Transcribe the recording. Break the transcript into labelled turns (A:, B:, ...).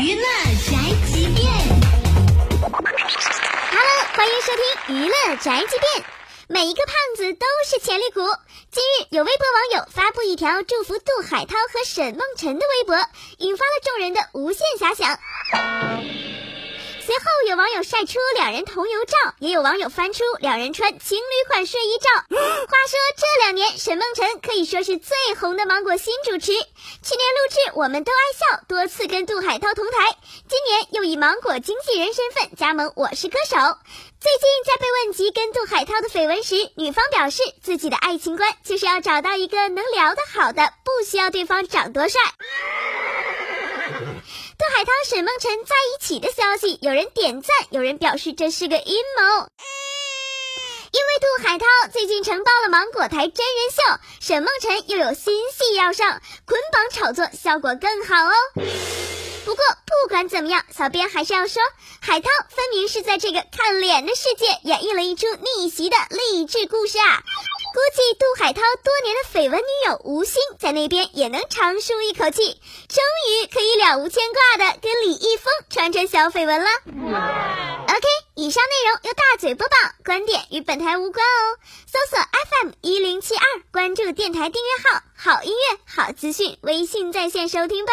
A: 娱乐宅急便
B: ，Hello，欢迎收听娱乐宅急便。每一个胖子都是潜力股。近日，有微博网友发布一条祝福杜海涛和沈梦辰的微博，引发了众人的无限遐想。随后有网友晒出两人同游照，也有网友翻出两人穿情侣款睡衣照。话说这两年，沈梦辰可以说是最红的芒果新主持。去年录制《我们都爱笑》，多次跟杜海涛同台；今年又以芒果经纪人身份加盟《我是歌手》。最近在被问及跟杜海涛的绯闻时，女方表示自己的爱情观就是要找到一个能聊得好的，不需要对方长多帅。杜海涛、沈梦辰在一起的消息，有人点赞，有人表示这是个阴谋。因为杜海涛最近承包了芒果台真人秀，沈梦辰又有新戏要上，捆绑炒作效果更好哦。不过不管怎么样，小编还是要说，海涛分明是在这个看脸的世界演绎了一出逆袭的励志故事啊。估计杜海涛多年的绯闻女友吴昕在那边也能长舒一口气，终于可以了无牵挂的跟李易峰传传小绯闻了。OK，以上内容由大嘴播报，观点与本台无关哦。搜索 FM 一零七二，关注电台订阅号，好音乐好资讯，微信在线收听吧。